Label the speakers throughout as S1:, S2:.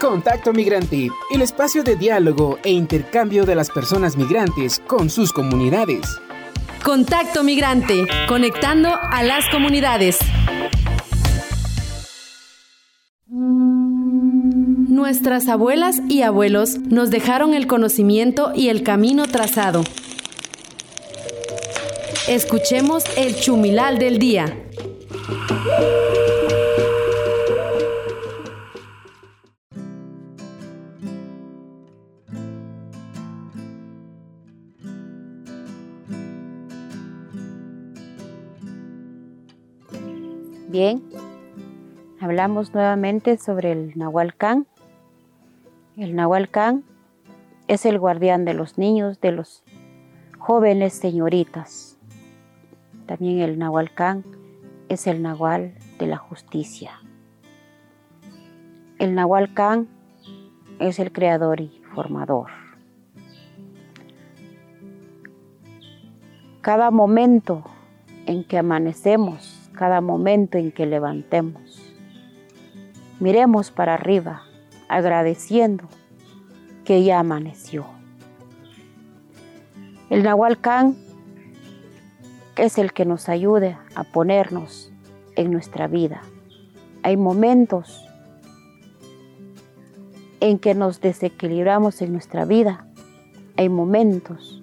S1: Contacto Migrante, el espacio de diálogo e intercambio de las personas migrantes con sus comunidades.
S2: Contacto Migrante, conectando a las comunidades. Nuestras abuelas y abuelos nos dejaron el conocimiento y el camino trazado. Escuchemos el chumilal del día.
S3: Hablamos nuevamente sobre el Nahualcán. El Nahualcán es el guardián de los niños, de los jóvenes señoritas. También el Nahualcán es el Nahual de la justicia. El Nahualcán es el creador y formador. Cada momento en que amanecemos cada momento en que levantemos. Miremos para arriba, agradeciendo que ya amaneció. El Nahualcán es el que nos ayude a ponernos en nuestra vida. Hay momentos en que nos desequilibramos en nuestra vida. Hay momentos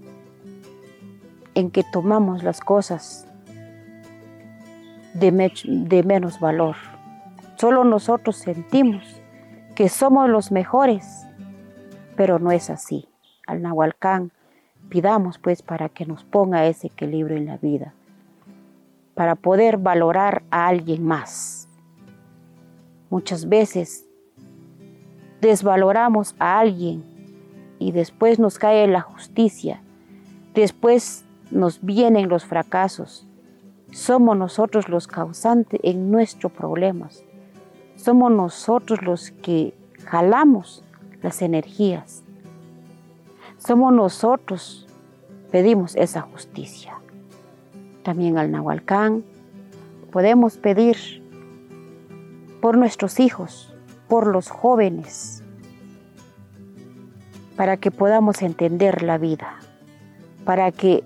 S3: en que tomamos las cosas de, menos valor. Solo nosotros sentimos que somos los mejores, pero no es así. Al Nahualcán pidamos pues para que nos ponga ese equilibrio en la vida, para poder valorar a alguien más. Muchas veces desvaloramos a alguien y después nos cae la justicia, después nos vienen los fracasos, somos nosotros los causantes en nuestros problemas. Somos nosotros los que jalamos las energías. Somos nosotros pedimos esa justicia. También al Nahualcán podemos pedir por nuestros hijos, por los jóvenes, para que podamos entender la vida, para que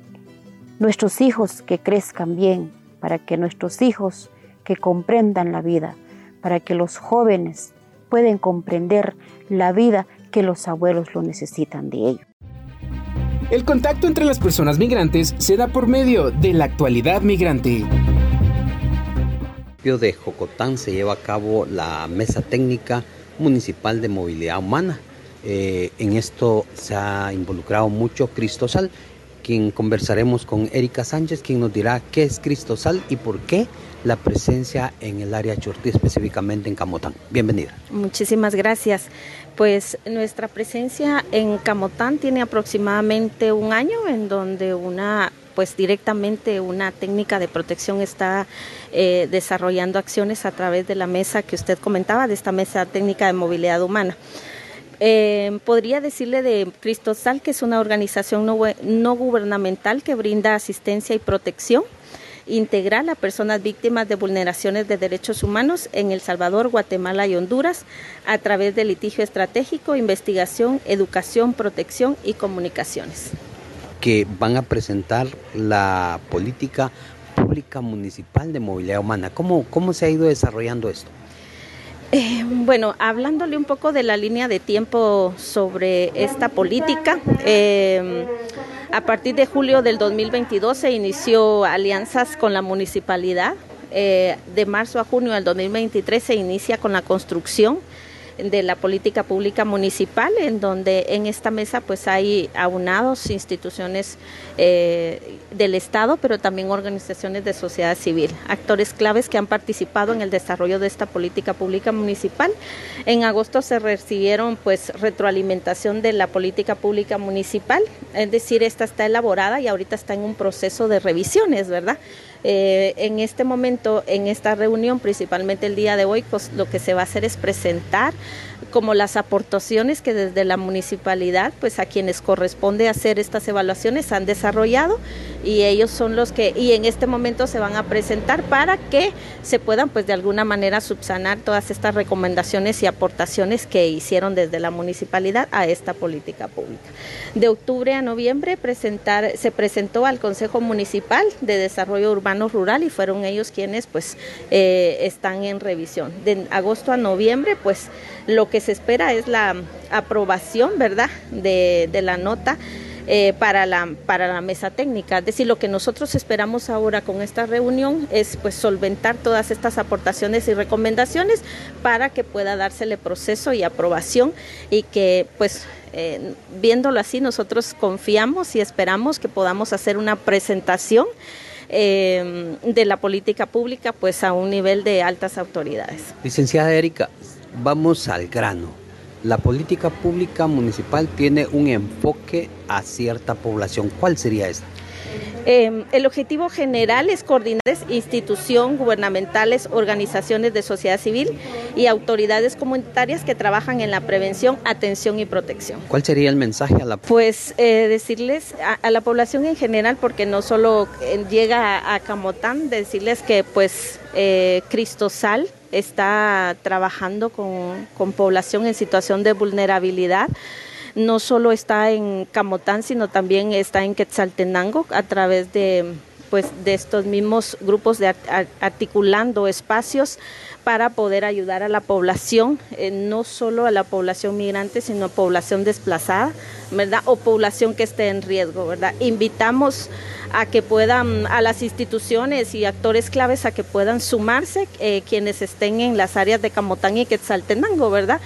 S3: nuestros hijos que crezcan bien, para que nuestros hijos que comprendan la vida, para que los jóvenes puedan comprender la vida que los abuelos lo necesitan de ellos.
S1: El contacto entre las personas migrantes se da por medio de la actualidad migrante.
S4: de Jocotán se lleva a cabo la Mesa Técnica Municipal de Movilidad Humana. Eh, en esto se ha involucrado mucho Cristosal conversaremos con Erika Sánchez, quien nos dirá qué es Cristosal y por qué la presencia en el área Chortí, específicamente en Camotán. Bienvenida.
S5: Muchísimas gracias. Pues nuestra presencia en Camotán tiene aproximadamente un año en donde una pues directamente una técnica de protección está eh, desarrollando acciones a través de la mesa que usted comentaba, de esta mesa técnica de movilidad humana. Eh, podría decirle de Cristosal que es una organización no, gubernamental que brinda asistencia y protección integral a personas víctimas de vulneraciones de derechos humanos en El Salvador, Guatemala y Honduras a través de litigio estratégico, investigación, educación, protección y comunicaciones.
S4: Que van a presentar la política pública municipal de movilidad humana. ¿Cómo, cómo se ha ido desarrollando esto?
S5: Eh, bueno, hablándole un poco de la línea de tiempo sobre esta política, eh, a partir de julio del 2022 se inició alianzas con la municipalidad. Eh, de marzo a junio del 2023 se inicia con la construcción de la política pública municipal, en donde en esta mesa pues hay aunados instituciones eh, del Estado, pero también organizaciones de sociedad civil, actores claves que han participado en el desarrollo de esta política pública municipal. En agosto se recibieron pues retroalimentación de la política pública municipal, es decir, esta está elaborada y ahorita está en un proceso de revisiones, ¿verdad? Eh, en este momento, en esta reunión, principalmente el día de hoy, pues, lo que se va a hacer es presentar como las aportaciones que desde la municipalidad, pues a quienes corresponde hacer estas evaluaciones han desarrollado y ellos son los que, y en este momento se van a presentar para que se puedan pues de alguna manera subsanar todas estas recomendaciones y aportaciones que hicieron desde la municipalidad a esta política pública. De octubre a noviembre presentar, se presentó al Consejo Municipal de Desarrollo Urbano Rural y fueron ellos quienes pues eh, están en revisión. De agosto a noviembre pues lo que se espera es la aprobación, ¿verdad?, de, la nota. Eh, para, la, para la mesa técnica. Es decir, lo que nosotros esperamos ahora con esta reunión es pues solventar todas estas aportaciones y recomendaciones para que pueda dársele proceso y aprobación y que pues eh, viéndolo así nosotros confiamos y esperamos que podamos hacer una presentación eh, de la política pública pues a un nivel de altas autoridades.
S4: Licenciada Erika, vamos al grano. La política pública municipal tiene un enfoque a cierta población. ¿Cuál sería esta?
S5: Em, el objetivo general es coordinar instituciones gubernamentales, organizaciones de sociedad civil y autoridades comunitarias que trabajan en la prevención, atención y protección.
S4: ¿Cuál sería el mensaje a la
S5: Pues eh, decirles a, la población en general, porque no solo eh, llega a, Camotán, decirles que pues eh, Cristosal está trabajando con, con población en situación de vulnerabilidad. No solo está en Camotán, sino también está en Quetzaltenango a través de pues de estos mismos grupos de articulando espacios para poder ayudar a la población, eh, no solo a la población migrante, sino a población desplazada, ¿verdad? O población que esté en riesgo, ¿verdad? Invitamos a que puedan, a las instituciones y actores claves a que puedan sumarse eh, quienes estén en las áreas de Camotán y Quetzaltenango, ¿verdad?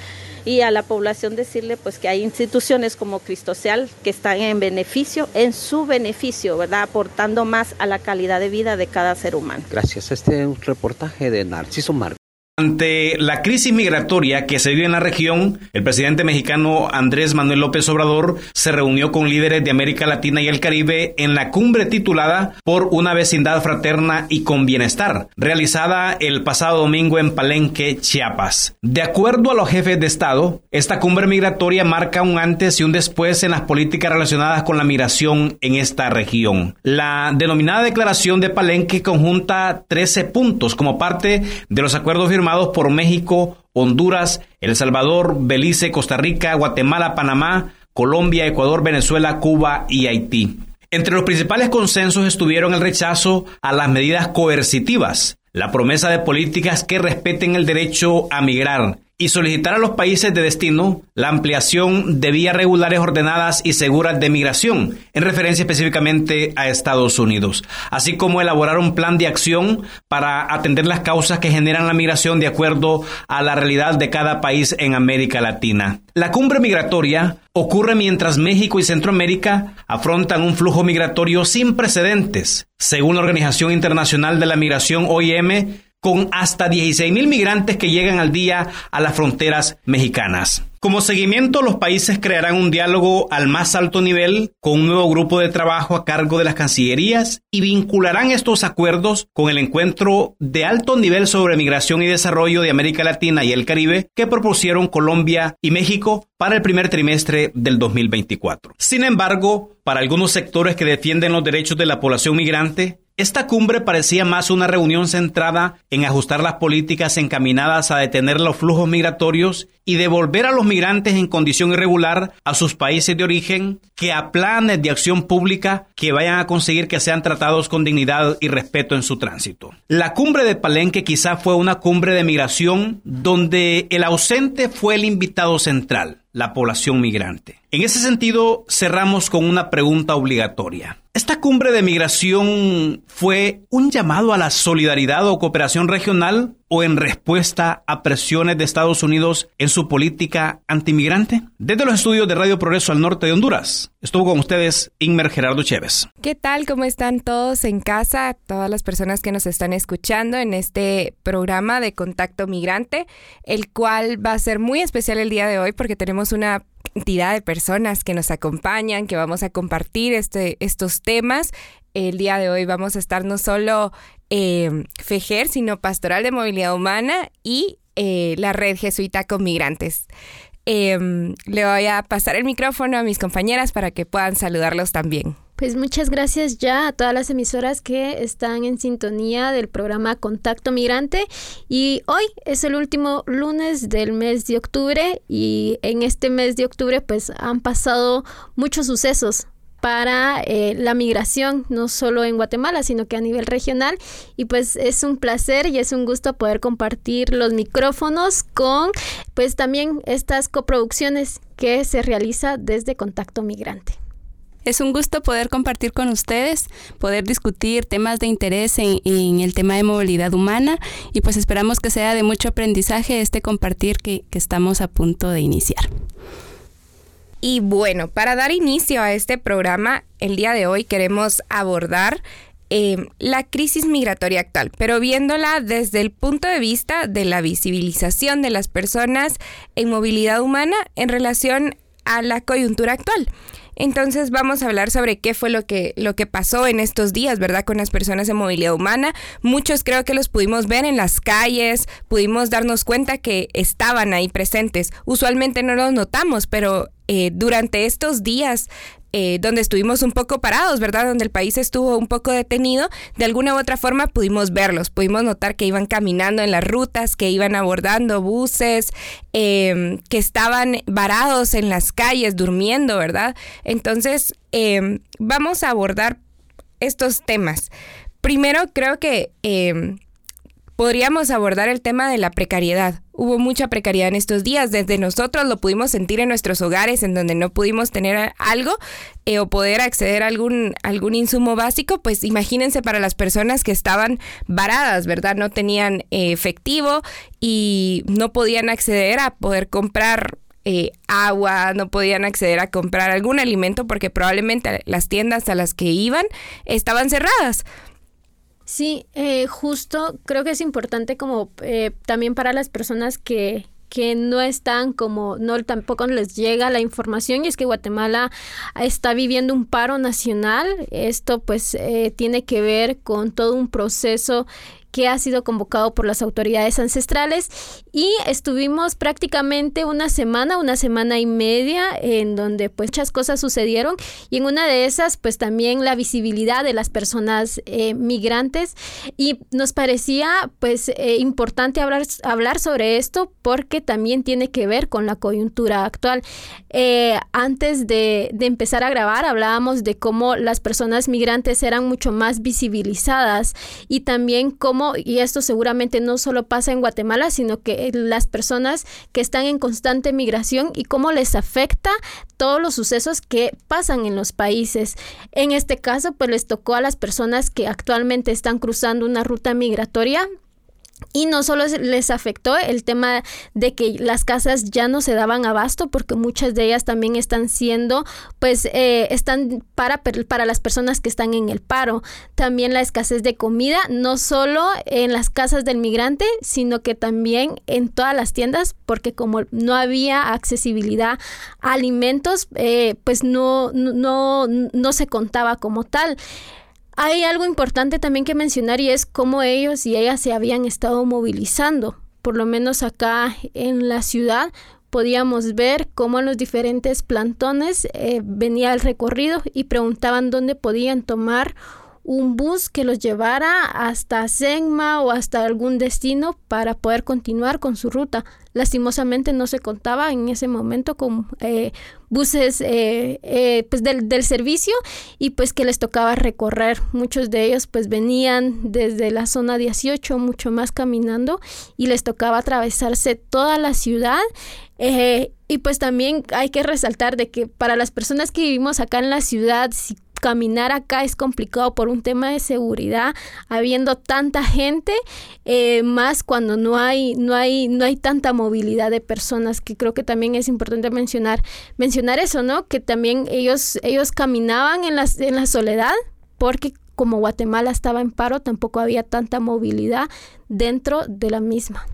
S5: y a la población decirle pues que hay instituciones como Cristocial que están en beneficio, en su beneficio, ¿verdad? Aportando más a la calidad de vida de cada ser humano.
S4: Gracias. Este es un reportaje de Narciso Marco.
S6: Ante la crisis migratoria que se vive en la región, el presidente mexicano Andrés Manuel López Obrador se reunió con líderes de América Latina y el Caribe en la cumbre titulada Por una vecindad fraterna y con bienestar, realizada el pasado domingo en Palenque, Chiapas. De acuerdo a los jefes de Estado, esta cumbre migratoria marca un antes y un después en las políticas relacionadas con la migración en esta región. La denominada Declaración de Palenque conjunta 13 puntos como parte de los acuerdos firmados por México, Honduras, El Salvador, Belice, Costa Rica, Guatemala, Panamá, Colombia, Ecuador, Venezuela, Cuba y Haití. Entre los principales consensos estuvieron el rechazo a las medidas coercitivas, la promesa de políticas que respeten el derecho a migrar, y solicitar a los países de destino la ampliación de vías regulares ordenadas y seguras de migración, en referencia específicamente a Estados Unidos, así como elaborar un plan de acción para atender las causas que generan la migración de acuerdo a la realidad de cada país en América Latina. La cumbre migratoria ocurre mientras México y Centroamérica afrontan un flujo migratorio sin precedentes. Según la Organización Internacional de la Migración OIM, con hasta 16 mil migrantes que llegan al día a las fronteras mexicanas. Como seguimiento, los países crearán un diálogo al más alto nivel con un nuevo grupo de trabajo a cargo de las cancillerías y vincularán estos acuerdos con el encuentro de alto nivel sobre migración y desarrollo de América Latina y el Caribe que propusieron Colombia y México para el primer trimestre del 2024. Sin embargo, para algunos sectores que defienden los derechos de la población migrante, esta cumbre parecía más una reunión centrada en ajustar las políticas encaminadas a detener los flujos migratorios y devolver a los migrantes en condición irregular a sus países de origen que a planes de acción pública que vayan a conseguir que sean tratados con dignidad y respeto en su tránsito. La cumbre de Palenque quizá fue una cumbre de migración donde el ausente fue el invitado central la población migrante. En ese sentido, cerramos con una pregunta obligatoria. ¿Esta cumbre de migración fue un llamado a la solidaridad o cooperación regional o en respuesta a presiones de Estados Unidos en su política antimigrante? Desde los estudios de Radio Progreso al norte de Honduras, estuvo con ustedes Inmer Gerardo Chévez.
S7: ¿Qué tal? ¿Cómo están todos en casa? Todas las personas que nos están escuchando en este programa de Contacto Migrante, el cual va a ser muy especial el día de hoy porque tenemos una cantidad de personas que nos acompañan, que vamos a compartir este, estos temas. El día de hoy vamos a estar no solo eh, FEJER, sino Pastoral de Movilidad Humana y eh, la Red Jesuita con Migrantes. Em, le voy a pasar el micrófono a mis compañeras para que puedan saludarlos también.
S8: Pues muchas gracias ya a todas las emisoras que están en sintonía del programa Contacto Migrante y hoy es el último lunes del mes de octubre y en este mes de octubre pues han pasado muchos sucesos para eh, la migración, no solo en Guatemala, sino que a nivel regional. Y pues es un placer y es un gusto poder compartir los micrófonos con pues también estas coproducciones que se realiza desde Contacto Migrante.
S9: Es un gusto poder compartir con ustedes, poder discutir temas de interés en, el tema de movilidad humana y pues esperamos que sea de mucho aprendizaje este compartir que, estamos a punto de iniciar.
S7: Y bueno, para dar inicio a este programa, el día de hoy queremos abordar eh, la crisis migratoria actual, pero viéndola desde el punto de vista de la visibilización de las personas en movilidad humana en relación a la coyuntura actual. Entonces vamos a hablar sobre qué fue lo que, lo que pasó en estos días, ¿verdad? Con las personas de movilidad humana. Muchos creo que los pudimos ver en las calles, pudimos darnos cuenta que estaban ahí presentes. Usualmente no los notamos, pero eh, durante estos días eh, donde estuvimos un poco parados, ¿verdad? Donde el país estuvo un poco detenido, de alguna u otra forma pudimos verlos, pudimos notar que iban caminando en las rutas, que iban abordando buses, em, que estaban varados en las calles, durmiendo, ¿verdad? Entonces, em, vamos a abordar estos temas. Primero, creo que em, podríamos abordar el tema de la precariedad. Hubo mucha precariedad en estos días. Desde nosotros lo pudimos sentir en nuestros hogares, en donde no pudimos tener algo eh, o poder acceder a algún, algún insumo básico. Pues imagínense para las personas que estaban varadas, ¿verdad? No tenían eh, efectivo y no podían acceder a poder comprar eh, agua, no podían acceder a comprar algún alimento porque probablemente las tiendas a las que iban estaban cerradas.
S8: Sí, eh, justo creo que es importante como eh, también para las personas que, que no están como, no tampoco les llega la información y es que Guatemala está viviendo un paro nacional. Esto pues eh, tiene que ver con todo un proceso que ha sido convocado por las autoridades ancestrales. Y estuvimos prácticamente una semana, una semana y media en donde pues muchas cosas sucedieron. Y en una de esas pues también la visibilidad de las personas eh, migrantes. Y nos parecía pues eh, importante hablar, hablar sobre esto porque también tiene que ver con la coyuntura actual. Eh, antes de, de empezar a grabar hablábamos de cómo las personas migrantes eran mucho más visibilizadas y también cómo y esto seguramente no solo pasa en Guatemala, sino que las personas que están en constante migración y cómo les afecta todos los sucesos que pasan en los países. En este caso, pues les tocó a las personas que actualmente están cruzando una ruta migratoria y no solo les afectó el tema de que las casas ya no se daban abasto, porque muchas de ellas también están siendo, pues, eh, están para, para las personas que están en el paro. También la escasez de comida, no solo en las casas del migrante, sino que también en todas las tiendas, porque como no había accesibilidad a alimentos, eh, pues no, no, no se contaba como tal. Hay algo importante también que mencionar y es cómo ellos y ellas se habían estado movilizando. Por lo menos acá en la ciudad podíamos ver cómo en los diferentes plantones eh, venía el recorrido y preguntaban dónde podían tomar un bus que los llevara hasta Senma o hasta algún destino para poder continuar con su ruta. Lastimosamente no se contaba en ese momento con eh, buses eh, eh, pues del, del, servicio y pues que les tocaba recorrer. Muchos de ellos pues venían desde la zona 18, mucho más caminando y les tocaba atravesarse toda la ciudad. y pues también hay que resaltar de que para las personas que vivimos acá en la ciudad, si caminar acá es complicado por un tema de seguridad, habiendo tanta gente, eh, más cuando no hay, no hay, no hay tanta movilidad de personas, que creo que también es importante mencionar, mencionar eso, ¿no? Que también ellos, ellos caminaban en la, en la soledad, porque como Guatemala estaba en paro, tampoco había tanta movilidad dentro de la misma.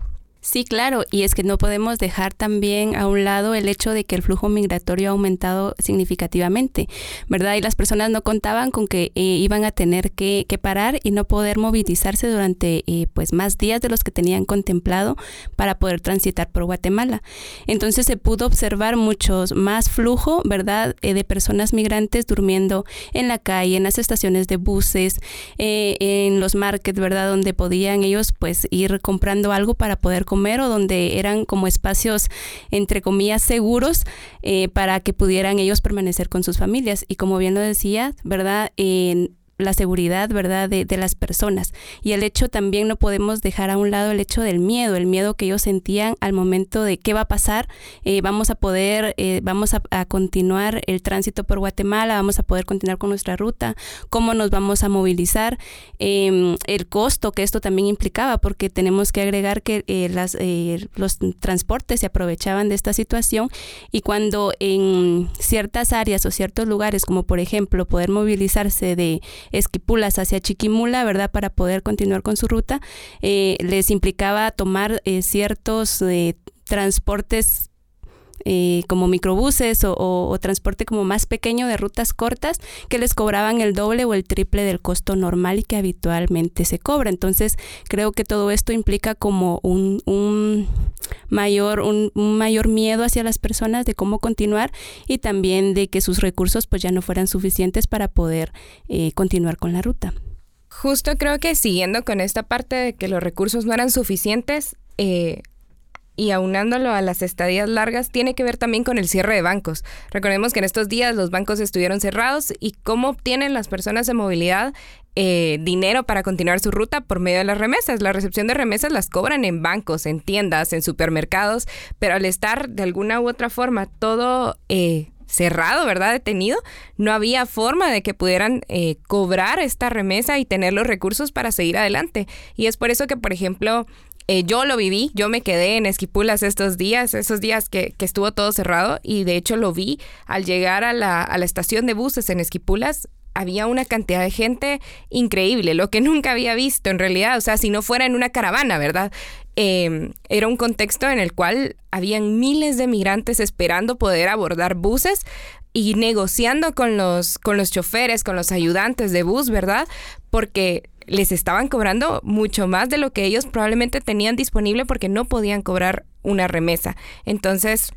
S9: Sí, claro, y es que no podemos dejar también a un lado el hecho de que el flujo migratorio ha aumentado significativamente, ¿verdad? Y las personas no contaban con que eh, iban a tener que, parar y no poder movilizarse durante eh, pues más días de los que tenían contemplado para poder transitar por Guatemala. Entonces se pudo observar muchos más flujo, ¿verdad? Eh, de personas migrantes durmiendo en la calle, en las estaciones de buses, en los markets, ¿verdad? Donde podían ellos pues ir comprando algo para poder comer o donde eran como espacios, entre comillas, seguros eh, para que pudieran ellos permanecer con sus familias. Y como bien lo decía, ¿verdad? En la seguridad, ¿verdad?, de, las personas. Y el hecho también no podemos dejar a un lado el hecho del miedo, el miedo que ellos sentían al momento de qué va a pasar, eh, vamos a poder, eh, vamos a, continuar el tránsito por Guatemala, vamos a poder continuar con nuestra ruta, cómo nos vamos a movilizar, em, el costo que esto también implicaba, porque tenemos que agregar que eh, las, los transportes se aprovechaban de esta situación y cuando en ciertas áreas o ciertos lugares, como por ejemplo poder movilizarse de Esquipulas hacia Chiquimula, ¿verdad? Para poder continuar con su ruta, eh, les implicaba tomar eh, ciertos eh, como microbuses o, transporte como más pequeño de rutas cortas que les cobraban el doble o el triple del costo normal y que habitualmente se cobra. Entonces creo que todo esto implica como un, un mayor, un, mayor miedo hacia las personas de cómo continuar y también de que sus recursos pues ya no fueran suficientes para poder eh, continuar con la ruta.
S7: Justo creo que siguiendo con esta parte de que los recursos no eran suficientes, eh, y aunándolo a las estadías largas, tiene que ver también con el cierre de bancos. Recordemos que en estos días los bancos estuvieron cerrados y cómo obtienen las personas de movilidad eh, dinero para continuar su ruta por medio de las remesas. La recepción de remesas las cobran en bancos, en tiendas, en supermercados, pero al estar de alguna u otra forma todo... Eh, cerrado, ¿verdad? Detenido, no había forma de que pudieran eh, cobrar esta remesa y tener los recursos para seguir adelante. Y es por eso que, por ejemplo, eh, yo lo viví, yo me quedé en Esquipulas estos días, esos días que, estuvo todo cerrado y de hecho lo vi al llegar a la, a la estación de buses en Esquipulas, había una cantidad de gente increíble, lo que nunca había visto en realidad, o sea, si no fuera en una caravana, ¿verdad? Em, era un contexto en el cual habían miles de migrantes esperando poder abordar buses y negociando con los, con los choferes, con los ayudantes de bus, ¿verdad? Porque les estaban cobrando mucho más de lo que ellos probablemente tenían disponible porque no podían cobrar una remesa. Entonces,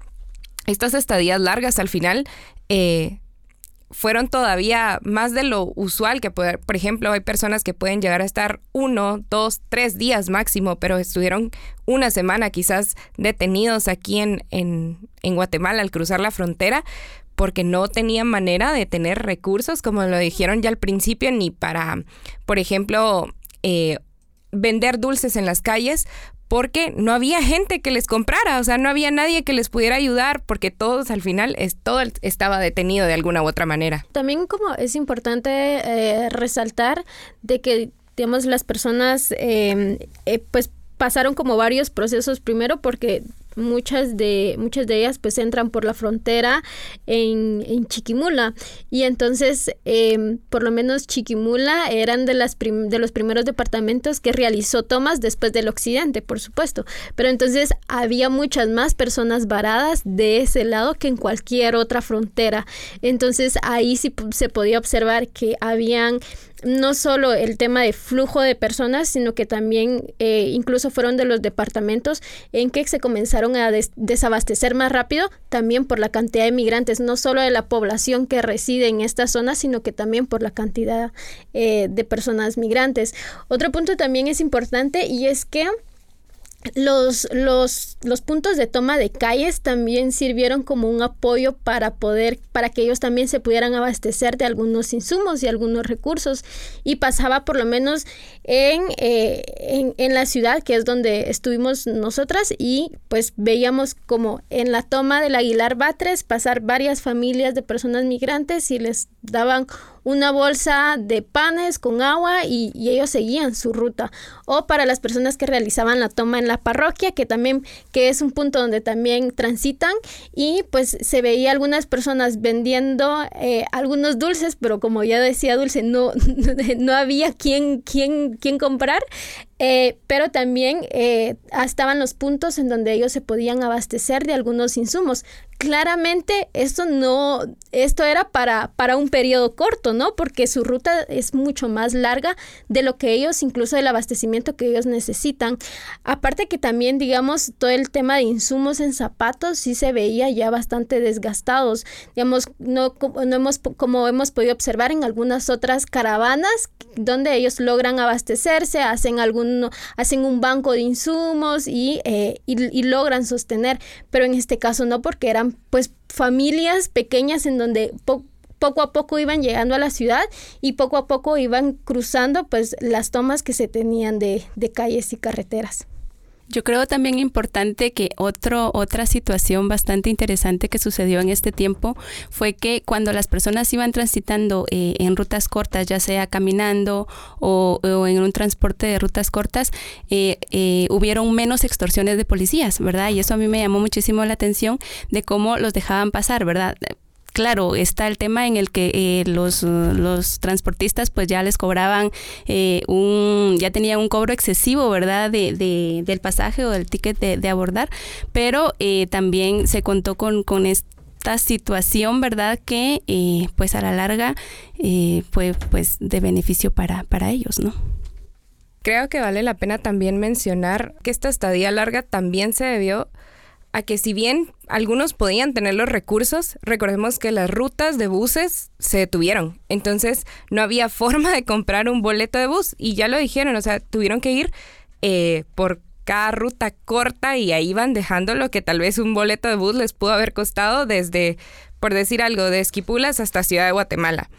S7: estas estadías largas al final eh, fueron todavía más de lo usual que poder, por ejemplo, hay personas que pueden llegar a estar uno, dos, tres días máximo, pero estuvieron una semana quizás detenidos aquí en, en, en Guatemala al cruzar la frontera porque no tenían manera de tener recursos, como lo dijeron ya al principio, ni para, por ejemplo, eh, vender dulces en las calles, porque no había gente que les comprara, o sea, no había nadie que les pudiera ayudar, porque todos al final, es, todo estaba detenido de alguna u otra manera.
S8: También como es importante eh, resaltar de que, digamos, las personas, eh, pues pasaron como varios procesos primero porque muchas de muchas de ellas pues entran por la frontera en, en Chiquimula. Y entonces em, por lo menos Chiquimula eran de las de los primeros departamentos que realizó tomas después del occidente por supuesto. Pero entonces había muchas más personas varadas de ese lado que en cualquier otra frontera. Entonces ahí sí se podía observar que habían no solo el tema de flujo de personas, sino que también eh, incluso fueron de los departamentos en que se comenzaron a desabastecer más rápido, también por la cantidad de migrantes, no solo de la población que reside en esta zona, sino que también por la cantidad eh, de personas migrantes. Otro punto también es importante y es que los, los, los, puntos de toma de calles también sirvieron como un apoyo para poder, para que ellos también se pudieran abastecer de algunos insumos y algunos recursos. Y pasaba por lo menos en, eh, en, en, la ciudad, que es donde estuvimos nosotras, y pues veíamos como en la toma del Aguilar Batres pasar varias familias de personas migrantes y les daban una bolsa de panes con agua y, ellos seguían su ruta. O para las personas que realizaban la toma en la parroquia, que también, que es un punto donde también transitan y pues se veía algunas personas vendiendo eh, algunos dulces, pero como ya decía Dulce, no, no había quien, quien, quien comprar. Eh, pero también eh, estaban los puntos en donde ellos se podían abastecer de algunos insumos claramente esto no, esto era para, para un periodo corto, ¿no? Porque su ruta es mucho más larga de lo que ellos, incluso del abastecimiento que ellos necesitan. Aparte que también, digamos, todo el tema de insumos en zapatos sí se veía ya bastante desgastados. Digamos, no, no hemos, como hemos podido observar en algunas otras caravanas donde ellos logran abastecerse, hacen algún, hacen un banco de insumos y, eh, y, y logran sostener, pero en este caso no porque eran pues familias pequeñas en donde poco a poco iban llegando a la ciudad y poco a poco iban cruzando pues las tomas que se tenían de, de calles y carreteras.
S9: Yo creo también importante que otro, otra situación bastante interesante que sucedió en este tiempo fue que cuando las personas iban transitando eh, en rutas cortas, ya sea caminando o, en un transporte de rutas cortas, eh, eh, hubieron menos extorsiones de policías, ¿verdad? Y eso a mí me llamó muchísimo la atención de cómo los dejaban pasar, ¿verdad? Claro, está el tema en el que eh, los, los, transportistas pues ya les cobraban eh, un, ya tenían un cobro excesivo, ¿verdad? De, de del pasaje o del ticket de, abordar, pero eh, también se contó con, con esta situación, ¿verdad? Que pues a la larga fue pues de beneficio para, para ellos, ¿no?
S7: Creo que vale la pena también mencionar que esta estadía larga también se debió a que si bien algunos podían tener los recursos, recordemos que las rutas de buses se detuvieron. Entonces no había forma de comprar un boleto de bus y ya lo dijeron, o sea, tuvieron que ir eh, por cada ruta corta y ahí iban dejando lo que tal vez un boleto de bus les pudo haber costado desde, por decir algo, de Esquipulas hasta Ciudad de Guatemala.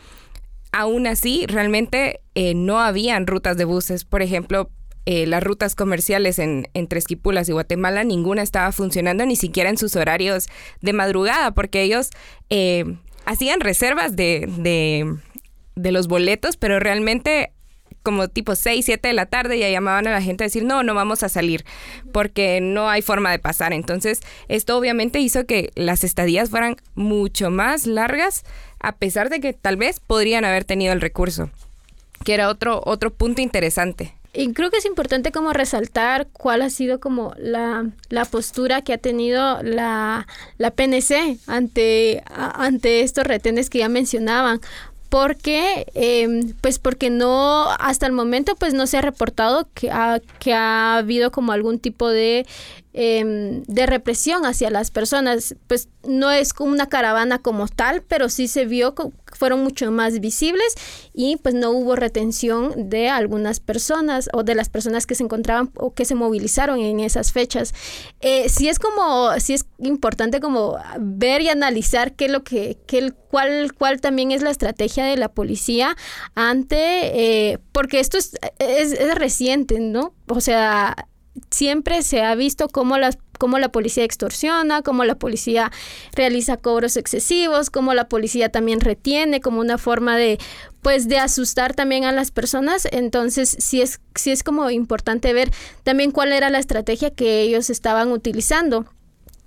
S7: Aún así, realmente eh, no habían rutas de buses. Por ejemplo, eh, las rutas comerciales en, entre Esquipulas y Guatemala, ninguna estaba funcionando ni siquiera en sus horarios de madrugada, porque ellos eh, hacían reservas de, de, los boletos, pero realmente como tipo 6, 7 de la tarde ya llamaban a la gente a decir, no, no vamos a salir porque no hay forma de pasar. Entonces, esto obviamente hizo que las estadías fueran mucho más largas, a pesar de que tal vez podrían haber tenido el recurso, que era otro, otro punto interesante.
S8: Y creo que es importante como resaltar cuál ha sido como la, postura que ha tenido la, la PNC ante, ante estos retenes que ya mencionaban porque em, pues porque no hasta el momento pues no se ha reportado que ha, que ha habido como algún tipo de Em, de represión hacia las personas. Pues no es como una caravana como tal, pero sí se vio fueron mucho más visibles y pues no hubo retención de algunas personas o de las personas que se encontraban o que se movilizaron en esas fechas. Eh, sí es como, sí es importante como ver y analizar qué lo que, qué, cuál, cuál también es la estrategia de la policía ante, eh, porque esto es, es, es reciente, ¿no? O sea, siempre se ha visto cómo las cómo la policía extorsiona, cómo la policía realiza cobros excesivos, cómo la policía también retiene como una forma de pues de asustar también a las personas. Entonces, sí es sí es como importante ver también cuál era la estrategia que ellos estaban utilizando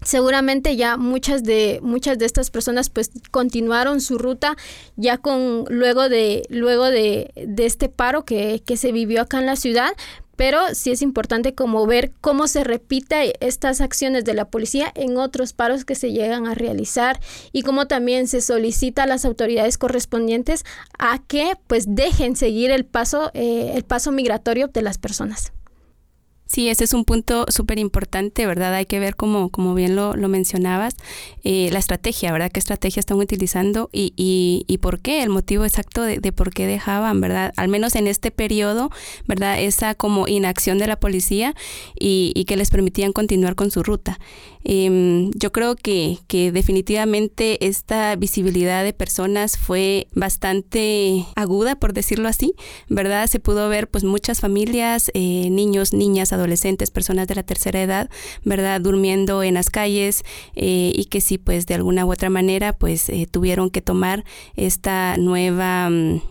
S8: seguramente ya muchas de muchas de estas personas pues continuaron su ruta ya con luego de luego de, de este paro que, que se vivió acá en la ciudad pero sí es importante como ver cómo se repite estas acciones de la policía en otros paros que se llegan a realizar y cómo también se solicita a las autoridades correspondientes a que pues dejen seguir el paso eh, el paso migratorio de las personas.
S9: Sí, ese es un punto súper importante, ¿verdad? Hay que ver, como, como bien lo, lo mencionabas, eh, la estrategia, ¿verdad? ¿Qué estrategia están utilizando y, y, y por qué? El motivo exacto de, de, por qué dejaban, ¿verdad? Al menos en este periodo, ¿verdad? Esa como inacción de la policía y, y que les permitían continuar con su ruta. Eh, yo creo que, que definitivamente esta visibilidad de personas fue bastante aguda, por decirlo así, ¿verdad? Se pudo ver pues muchas familias, eh, niños, niñas, adolescentes, personas de la tercera edad, ¿verdad? Durmiendo en las calles eh, y que sí, pues de alguna u otra manera, pues eh, tuvieron que tomar esta nueva... Mm,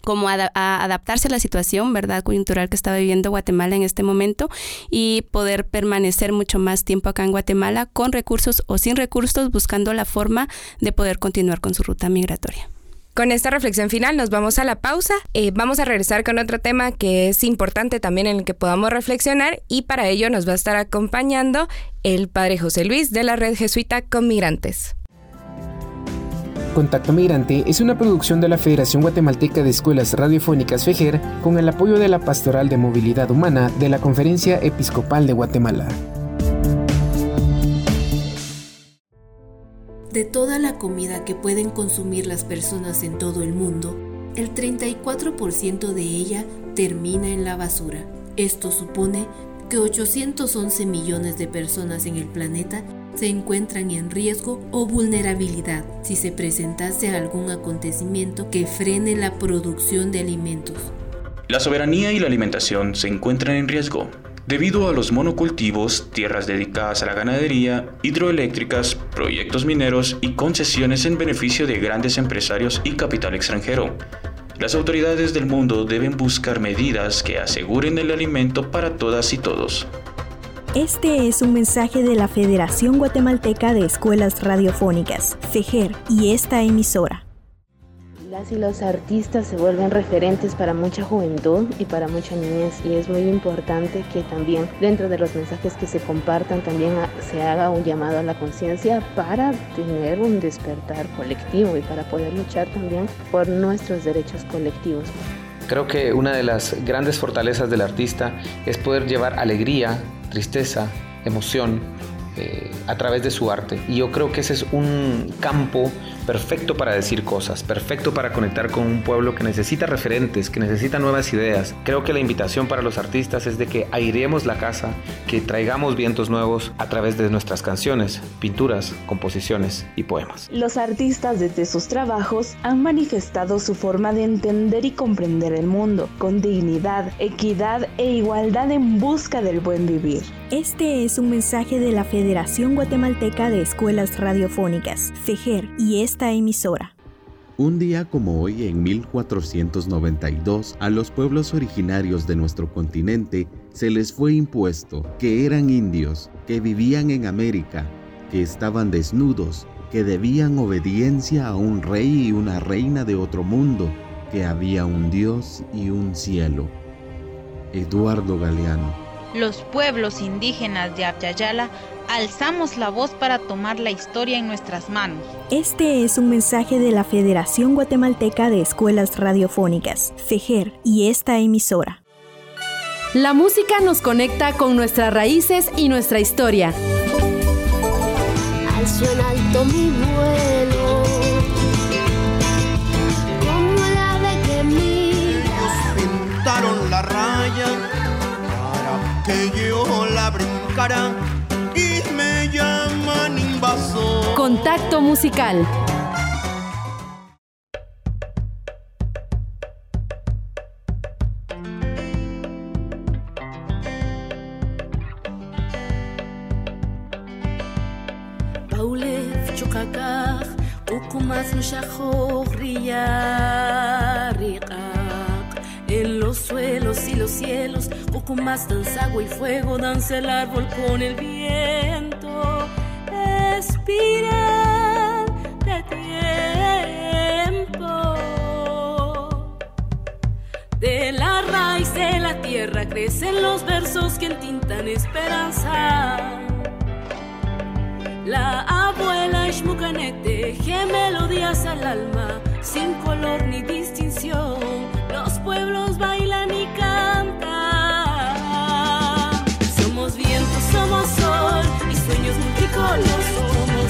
S9: como a, adaptarse a la situación, ¿verdad?, coyuntural que estaba viviendo Guatemala en este momento y poder permanecer mucho más tiempo acá en Guatemala con recursos o sin recursos, buscando la forma de poder continuar con su ruta migratoria.
S7: Con esta reflexión final nos vamos a la pausa. Eh, vamos a regresar con otro tema que es importante también en el que podamos reflexionar y para ello nos va a estar acompañando el Padre José Luis de la Red Jesuita con Migrantes.
S1: Contacto Migrante es una producción de la Federación Guatemalteca de Escuelas Radiofónicas FEGER con el apoyo de la Pastoral de Movilidad Humana de la Conferencia Episcopal de Guatemala.
S10: De toda la comida que pueden consumir las personas en todo el mundo, el 34% de ella termina en la basura. Esto supone que 811 millones de personas en el planeta se encuentran en riesgo o vulnerabilidad si se presentase algún acontecimiento que frene la producción de alimentos.
S11: La soberanía y la alimentación se encuentran en riesgo debido a los monocultivos, tierras dedicadas a la ganadería, hidroeléctricas, proyectos mineros y concesiones en beneficio de grandes empresarios y capital extranjero. Las autoridades del mundo deben buscar medidas que aseguren el alimento para todas y todos.
S12: Este es un mensaje de la Federación Guatemalteca de Escuelas Radiofónicas, FEGER, y esta emisora.
S13: Las y los artistas se vuelven referentes para mucha juventud y para mucha niñez y es muy importante que también dentro de los mensajes que se compartan también se haga un llamado a la conciencia para tener un despertar colectivo y para poder luchar también por nuestros derechos colectivos.
S14: Creo que una de las grandes fortalezas del artista es poder llevar alegría, tristeza, emoción eh, a través de su arte. Y yo creo que ese es un campo perfecto para decir cosas, perfecto para conectar con un pueblo que necesita referentes, que necesita nuevas ideas. Creo que la invitación para los artistas es de que airemos la casa, que traigamos vientos nuevos a través de nuestras canciones, pinturas, composiciones y poemas.
S15: Los artistas desde sus trabajos han manifestado su forma de entender y comprender el mundo, con dignidad, equidad e igualdad en busca del buen vivir.
S12: Este es un mensaje de la Federación Guatemalteca de Escuelas Radiofónicas, FEGER, y esta emisora.
S16: Un día como hoy, en 1492, a los pueblos originarios de nuestro continente se les fue impuesto que eran indios, que vivían en América, que estaban desnudos, que debían obediencia a un rey y una reina de otro mundo, que había un Dios y un cielo. Eduardo Galeano
S17: los pueblos indígenas de Abyayala alzamos la voz para tomar la historia en nuestras manos.
S12: Este es un mensaje de la Federación Guatemalteca de Escuelas Radiofónicas, FEGER, y esta emisora.
S2: La música nos conecta con nuestras raíces y nuestra historia.
S18: Alzo en alto mi vuelo, como la de que
S19: pintaron la raya que yo la brincara
S2: Contacto musical.
S10: Paulef chukakaj, ukumas nushajoj en los suelos y los cielos, poco más danza agua y fuego, danza el árbol con el viento. De tiempo. De la raíz de la tierra crecen los versos que entintan esperanza. La abuela Ishmukanek teje melodías al alma, sin color ni distinción los pueblos bailan y cantan. Somos viento, somos sol y sueños multicolores.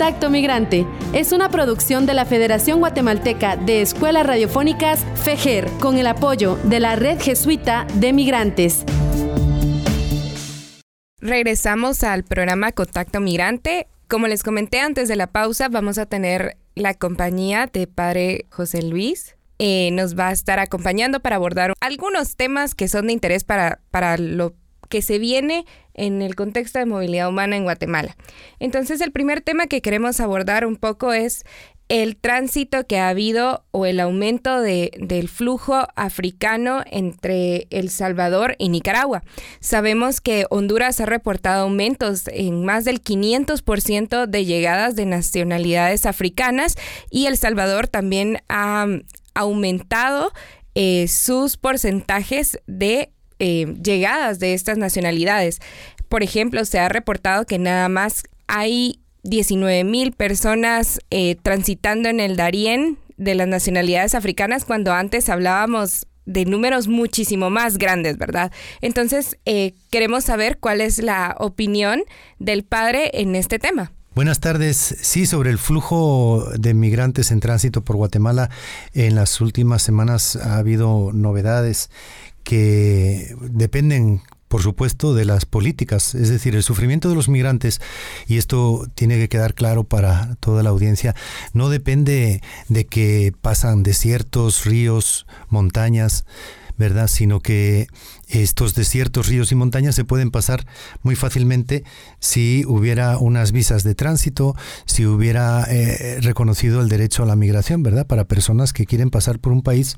S2: Contacto Migrante es una producción de la Federación Guatemalteca de Escuelas Radiofónicas FEGER con el apoyo de la Red Jesuita de Migrantes.
S7: Regresamos al programa Contacto Migrante. Como les comenté antes de la pausa, vamos a tener la compañía de Padre José Luis. Eh, nos va a estar acompañando para abordar algunos temas que son de interés para, para lo que se viene en el contexto de movilidad humana en Guatemala. Entonces, el primer tema que queremos abordar un poco es el tránsito que ha habido o el aumento de, del flujo africano entre El Salvador y Nicaragua. Sabemos que Honduras ha reportado aumentos en más del 500% de llegadas de nacionalidades africanas y El Salvador también ha aumentado eh, sus porcentajes de eh, llegadas de estas nacionalidades. Por ejemplo, se ha reportado que nada más hay 19 mil personas eh, transitando en el Darién de las nacionalidades africanas cuando antes hablábamos de números muchísimo más grandes, ¿verdad? Entonces, eh, queremos saber cuál es la opinión del padre en este tema.
S20: Buenas tardes. Sí, sobre el flujo de migrantes en tránsito por Guatemala, en las últimas semanas ha habido novedades que dependen por supuesto, de las políticas, es decir, el sufrimiento de los migrantes, y esto tiene que quedar claro para toda la audiencia, no depende de que pasan desiertos, ríos, montañas, ¿verdad? Sino que estos desiertos, ríos y montañas se pueden pasar muy fácilmente si hubiera unas visas de tránsito, si hubiera eh, reconocido el derecho a la migración, ¿verdad? Para personas que quieren pasar por un país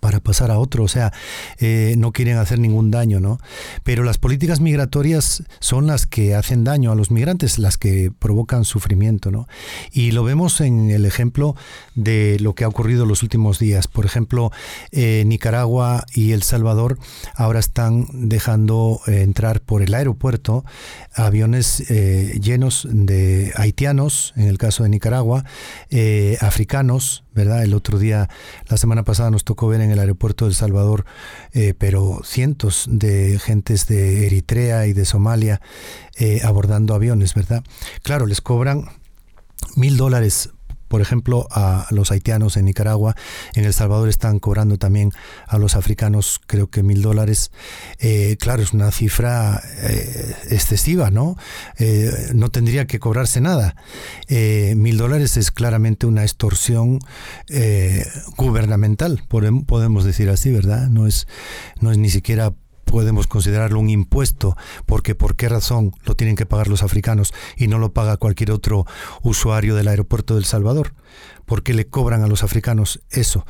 S20: para pasar a otro, o sea, eh, no quieren hacer ningún daño, ¿no? Pero las políticas migratorias son las que hacen daño a los migrantes, las que provocan sufrimiento, ¿no? Y lo vemos en el ejemplo de lo que ha ocurrido los últimos días. Por ejemplo, eh, Nicaragua y El Salvador ahora están dejando eh, entrar por el aeropuerto aviones llenos de haitianos, en el caso de Nicaragua, africanos, ¿verdad? El otro día, la semana pasada nos tocó ver en el aeropuerto de El Salvador, eh, pero cientos de gentes de Eritrea y de Somalia eh, abordando aviones, ¿verdad? Claro, les cobran mil dólares por ejemplo, a los haitianos en Nicaragua, en El Salvador están cobrando también a los africanos creo que mil dólares. Eh, claro, es una cifra eh, excesiva, ¿no? Eh, no tendría que cobrarse nada. mil dólares es claramente una extorsión gubernamental, podemos decir así, ¿verdad? No es, no es ni siquiera podemos considerarlo un impuesto, porque ¿por qué razón lo tienen que pagar los africanos y no lo paga cualquier otro usuario del aeropuerto del Salvador? ¿Por qué le cobran a los africanos eso?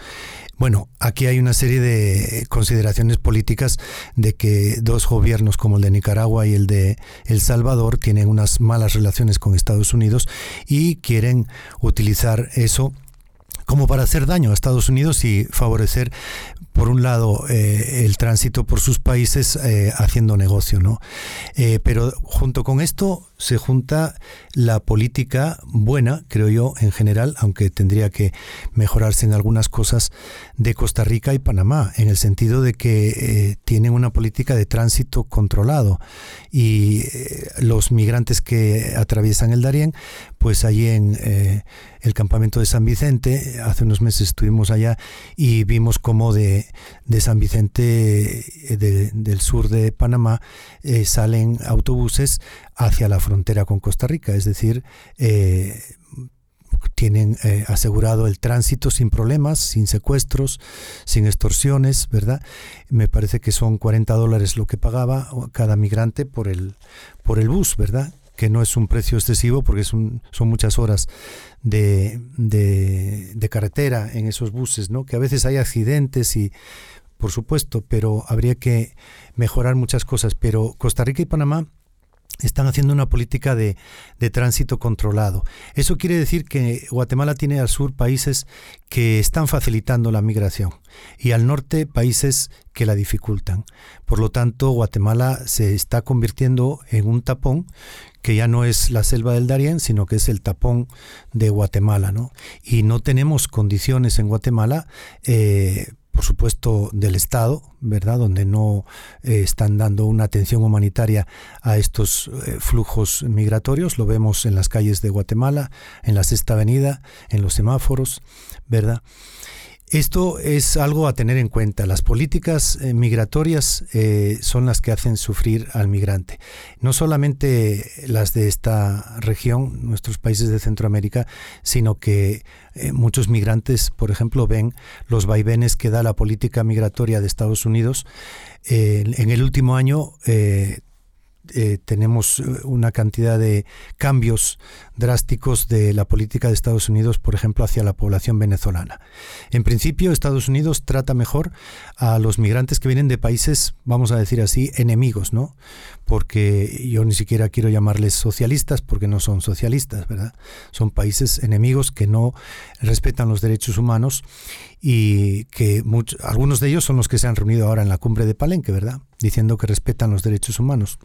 S20: Bueno, aquí hay una serie de consideraciones políticas de que dos gobiernos como el de Nicaragua y el de El Salvador tienen unas malas relaciones con Estados Unidos y quieren utilizar eso como para hacer daño a Estados Unidos y favorecer, por un lado, eh, el tránsito por sus países eh, haciendo negocio, ¿no? Eh, pero junto con esto se junta la política buena, creo yo, en general, aunque tendría que mejorarse en algunas cosas, de Costa Rica y Panamá, en el sentido de que eh, tienen una política de tránsito controlado. Y eh, los migrantes que atraviesan el Darién, pues allí en eh, el campamento de San Vicente, hace unos meses estuvimos allá y vimos cómo de, de San Vicente del sur de Panamá salen autobuses hacia la frontera con Costa Rica, es decir, eh, tienen eh, asegurado el tránsito sin problemas, sin secuestros, sin extorsiones, ¿verdad? Me parece que son 40 dólares lo que pagaba cada migrante por el, por el bus, ¿verdad? Que no es un precio excesivo porque son muchas horas de, de, de carretera en esos buses, ¿no? Que a veces hay accidentes y, por supuesto, pero habría que mejorar muchas cosas. Pero Costa Rica y Panamá están haciendo una política de, tránsito controlado. Eso quiere decir que Guatemala tiene al sur países que están facilitando la migración y al norte países que la dificultan. Por lo tanto, Guatemala se está convirtiendo en un tapón que ya no es la selva del Darién, sino que es el tapón de Guatemala, ¿no? Y no tenemos condiciones en Guatemala eh, por supuesto, del Estado, ¿verdad? Donde no eh, están dando una atención humanitaria a estos eh, flujos migratorios. Lo vemos en las calles de Guatemala, en la Sexta Avenida, en los semáforos, ¿verdad? Esto es algo a tener en cuenta. Las políticas eh, migratorias eh, son las que hacen sufrir al migrante. No solamente las de esta región, nuestros países de Centroamérica, sino que eh, muchos migrantes, por ejemplo, ven los vaivenes que da la política migratoria de Estados Unidos. en el último año eh, tenemos eh, una cantidad de cambios drásticos de la política de Estados Unidos, por ejemplo, hacia la población venezolana. En principio, Estados Unidos trata mejor a los migrantes que vienen de países, vamos a decir así, enemigos, ¿no? Porque yo ni siquiera quiero llamarles socialistas, porque no son socialistas, ¿verdad? Son países enemigos que no respetan los derechos humanos y que algunos de ellos son los que se han reunido ahora en la cumbre de Palenque, ¿verdad? Diciendo que respetan los derechos humanos.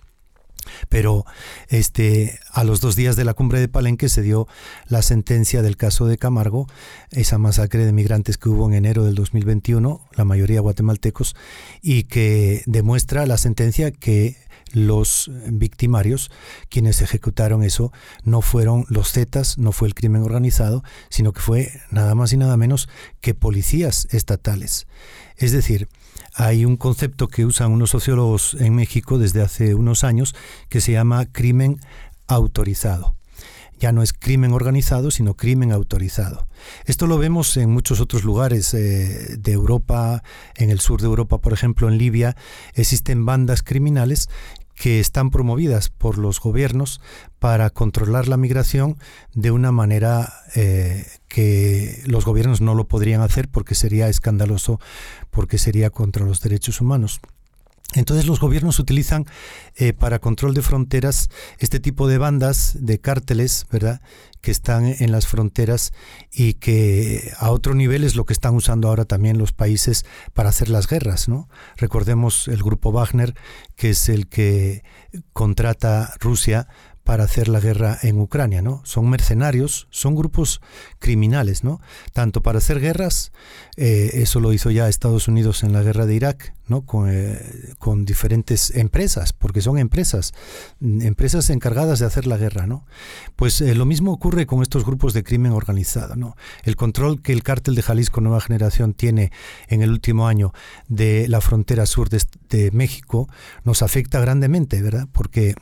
S20: Pero este, a los dos días de la cumbre de Palenque se dio la sentencia del caso de Camargo, esa masacre de migrantes que hubo en enero del 2021, la mayoría guatemaltecos, y que demuestra la sentencia que los victimarios, quienes ejecutaron eso, no fueron los Zetas, no fue el crimen organizado, sino que fue nada más y nada menos que policías estatales. Es decir, hay un concepto que usan unos sociólogos en México desde hace unos años que se llama crimen autorizado. Ya no es crimen organizado, sino crimen autorizado. Esto lo vemos en muchos otros lugares eh, de Europa, en el sur de Europa, por ejemplo, en Libia, existen bandas criminales que están promovidas por los gobiernos para controlar la migración de una manera eh, que los gobiernos no lo podrían hacer porque sería escandaloso, porque sería contra los derechos humanos. Entonces los gobiernos utilizan eh, para control de fronteras este tipo de bandas, de cárteles, ¿verdad? Que están en las fronteras y que a otro nivel es lo que están usando ahora también los países para hacer las guerras, ¿no? Recordemos el grupo Wagner, que es el que contrata Rusia para hacer la guerra en Ucrania, ¿no? Son mercenarios, son grupos criminales, ¿no? Tanto para hacer guerras, eh, eso lo hizo ya Estados Unidos en la guerra de Irak, ¿no? Con, eh, diferentes empresas, porque son empresas, empresas encargadas de hacer la guerra, ¿no? Pues eh, lo mismo ocurre con estos grupos de crimen organizado, ¿no? El control que el cártel de Jalisco Nueva Generación tiene en el último año de la frontera sur de, de México nos afecta grandemente, ¿verdad? Porque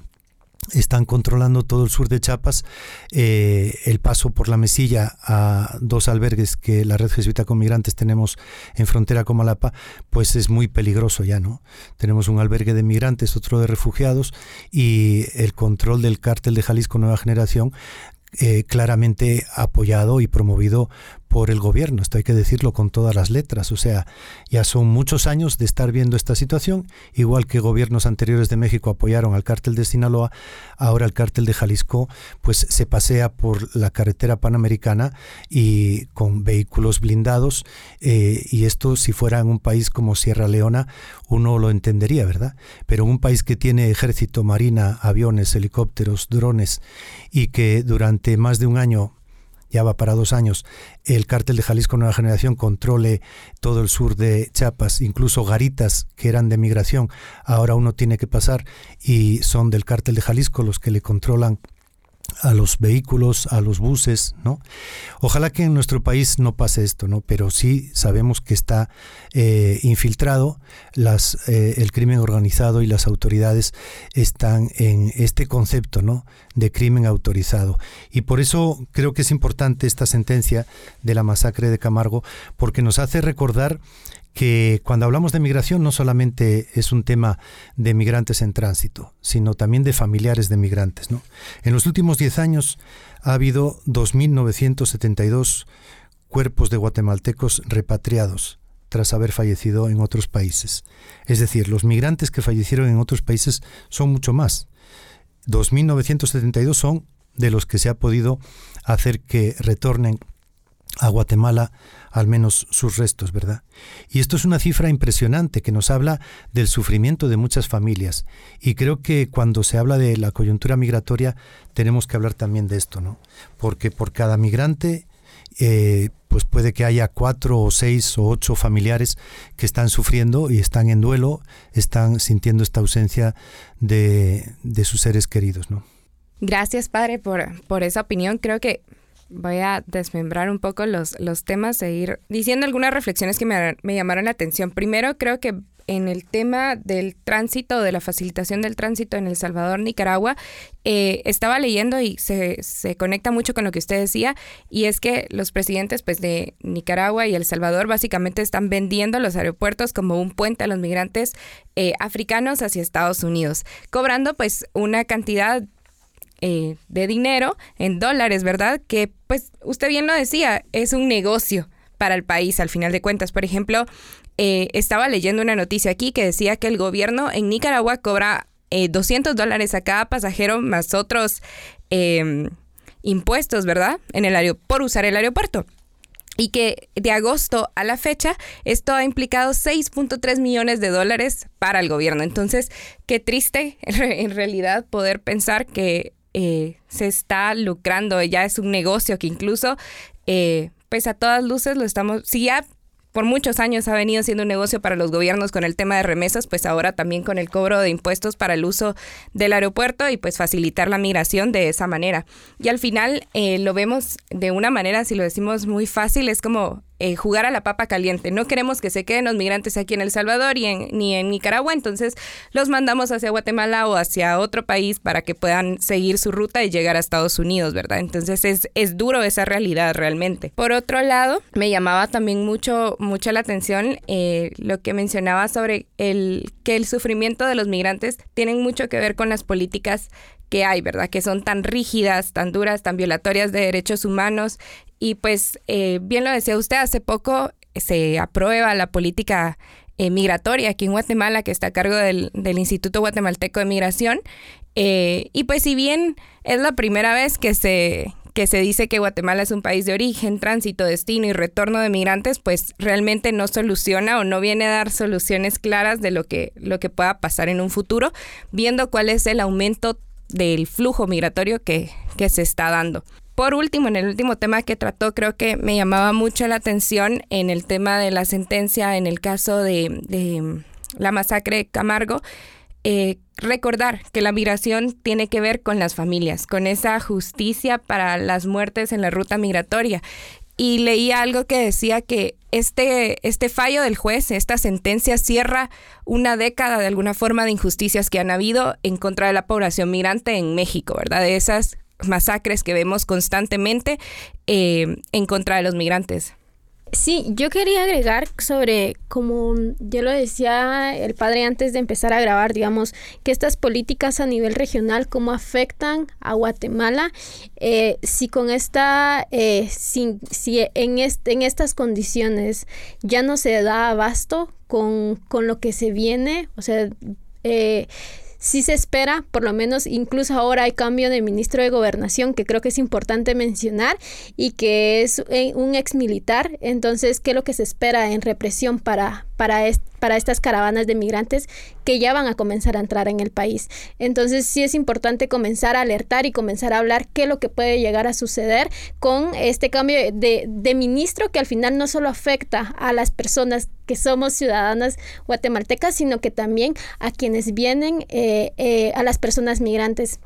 S20: están controlando todo el sur de Chiapas, eh, el paso por la mesilla a dos albergues que la red jesuita con migrantes tenemos en frontera con Malapa, pues es muy peligroso ya, ¿no? Tenemos un albergue de migrantes, otro de refugiados y el control del cártel de Jalisco Nueva Generación eh, claramente apoyado y promovido por el gobierno, esto hay que decirlo con todas las letras, o sea, ya son muchos años de estar viendo esta situación, igual que gobiernos anteriores de México apoyaron al cártel de Sinaloa, ahora el cártel de Jalisco pues se pasea por la carretera panamericana y con vehículos blindados eh, y esto si fuera en un país como Sierra Leona uno lo entendería, ¿verdad? Pero un país que tiene ejército, marina, aviones, helicópteros, drones y que durante más de un año ya va para dos años, el cártel de Jalisco Nueva Generación controle todo el sur de Chiapas, incluso garitas que eran de migración, ahora uno tiene que pasar y son del cártel de Jalisco los que le controlan a los vehículos, a los buses, ¿no? Ojalá que en nuestro país no pase esto, ¿no? Pero sí sabemos que está eh, infiltrado, eh, el crimen organizado y las autoridades están en este concepto, ¿no? De crimen autorizado. Y por eso creo que es importante esta sentencia de la masacre de Camargo, porque nos hace recordar que cuando hablamos de migración no solamente es un tema de migrantes en tránsito, sino también de familiares de migrantes. ¿no? En los últimos 10 años ha habido 2.972 cuerpos de guatemaltecos repatriados tras haber fallecido en otros países. Es decir, los migrantes que fallecieron en otros países son mucho más. 2.972 son de los que se ha podido hacer que retornen a Guatemala al menos sus restos, ¿verdad? Y esto es una cifra impresionante que nos habla del sufrimiento de muchas familias. Y creo que cuando se habla de la coyuntura migratoria tenemos que hablar también de esto, ¿no? Porque por cada migrante eh, pues puede que haya cuatro o seis o ocho familiares que están sufriendo y están en duelo, están sintiendo esta ausencia de, de sus seres queridos, ¿no?
S7: Gracias, padre, por, por esa opinión. Creo que voy a desmembrar un poco los, los temas e ir diciendo algunas reflexiones que me, me llamaron la atención. Primero, creo que en el tema del tránsito, de la facilitación del tránsito en El Salvador, Nicaragua, eh, estaba leyendo y se, se, conecta mucho con lo que usted decía, y es que los presidentes pues, de Nicaragua y El Salvador básicamente están vendiendo los aeropuertos como un puente a los migrantes eh, africanos hacia Estados Unidos, cobrando pues una cantidad eh, de dinero en dólares, ¿verdad? Que pues usted bien lo decía, es un negocio para el país al final de cuentas. Por ejemplo, eh, estaba leyendo una noticia aquí que decía que el gobierno en Nicaragua cobra 200 eh, dólares a cada pasajero más otros em, impuestos, ¿verdad? En el por usar el aeropuerto y que de agosto a la fecha esto ha implicado 6.3 millones de dólares para el gobierno. Entonces, qué triste en realidad poder pensar que eh, se está lucrando, ya es un negocio que incluso, eh, pues a todas luces lo estamos, si ya por muchos años ha venido siendo un negocio para los gobiernos con el tema de remesas, pues ahora también con el cobro de impuestos para el uso del aeropuerto y pues facilitar la migración de esa manera. Y al final eh, lo vemos de una manera, si lo decimos muy fácil, es como eh, jugar a la papa caliente. No queremos que se queden los migrantes aquí en El Salvador y ni en Nicaragua, entonces los mandamos hacia Guatemala o hacia otro país para que puedan seguir su ruta y llegar a Estados Unidos, ¿verdad? Entonces es, es duro esa realidad realmente. Por otro lado, me llamaba también mucho, mucho la atención eh, lo que mencionaba sobre el que el sufrimiento de los migrantes tienen mucho que ver con las políticas que hay, ¿verdad? Que son tan rígidas, tan duras, tan violatorias de derechos humanos. Y pues, eh, bien lo decía usted, hace poco se aprueba la política eh, migratoria aquí en Guatemala, que está a cargo del, Instituto Guatemalteco de Migración. Eh, y pues si bien es la primera vez que se, que se dice que Guatemala es un país de origen, tránsito, destino y retorno de migrantes, pues realmente no soluciona o no viene a dar soluciones claras de lo que, lo que pueda pasar en un futuro, viendo cuál es el aumento del flujo migratorio que, que se está dando. Por último, en el último tema que trató, creo que me llamaba mucho la atención en el tema de la sentencia en el caso de, de la masacre Camargo. Eh, recordar que la migración tiene que ver con las familias, con esa justicia para las muertes en la ruta migratoria y leía algo que decía que este, este fallo del juez, esta sentencia cierra una década de alguna forma de injusticias que han habido en contra de la población migrante en México, ¿verdad? De esas masacres que vemos constantemente eh, en contra de los migrantes.
S8: Sí, yo quería agregar sobre, como yo lo decía el padre antes de empezar a grabar, digamos, que estas políticas a nivel regional, cómo afectan a Guatemala, eh, si con esta, eh, si, si en, este, en estas condiciones ya no se da abasto con, con lo que se viene, o sea, eh, sí se espera, por lo menos incluso ahora hay cambio de ministro de gobernación que creo que es importante mencionar y que es eh, un ex militar. Entonces, ¿qué es lo que se espera en represión para, para, para estas caravanas de migrantes que ya van a comenzar a entrar en el país. Entonces sí es importante comenzar a alertar y comenzar a hablar qué es lo que puede llegar a suceder con este cambio de, de ministro que al final no solo afecta a las personas que somos ciudadanas guatemaltecas, sino que también a quienes vienen, eh, eh, a las personas migrantes.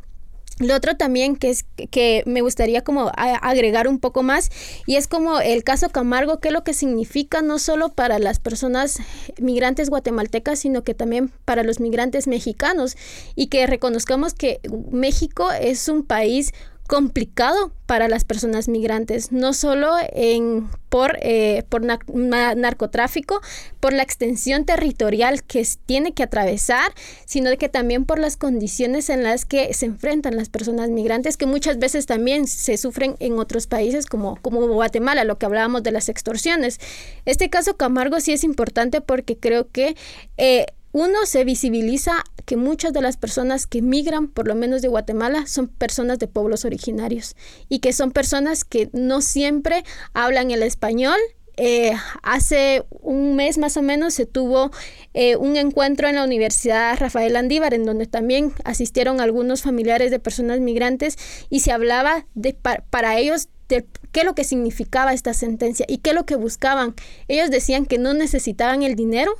S8: Lo otro también que es que me gustaría como agregar un poco más y es como el caso Camargo, qué es lo que significa no solo para las personas migrantes guatemaltecas, sino que también para los migrantes mexicanos y que reconozcamos que México es un país complicado para las personas migrantes, no solo en, por, eh, por narcotráfico, por la extensión territorial que tiene que atravesar, sino que también por las condiciones en las que se enfrentan las personas migrantes, que muchas veces también se sufren en otros países como, como Guatemala, lo que hablábamos de las extorsiones. Este caso Camargo sí es importante porque creo que... Eh, uno se visibiliza que muchas de las personas que migran, por lo menos de Guatemala, son personas de pueblos originarios y que son personas que no siempre hablan el español. Eh, hace un mes más o menos se tuvo eh, un encuentro en la Universidad Rafael Andívar en donde también asistieron algunos familiares de personas migrantes y se hablaba de para ellos de qué lo que significaba esta sentencia y qué es lo que buscaban. Ellos decían que no necesitaban el dinero,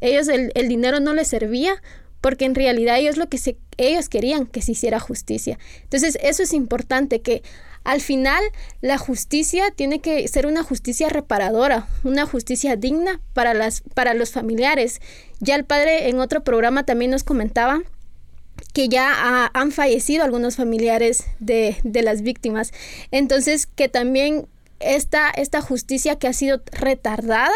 S8: ellos el, dinero no les servía porque en realidad ellos lo que se, ellos querían que se hiciera justicia. Entonces, eso es importante que al final la justicia tiene que ser una justicia reparadora, una justicia digna para las para los familiares. Ya el padre en otro programa también nos comentaba que ya han fallecido algunos familiares de, de, las víctimas. Entonces, que también esta, esta justicia que ha sido retardada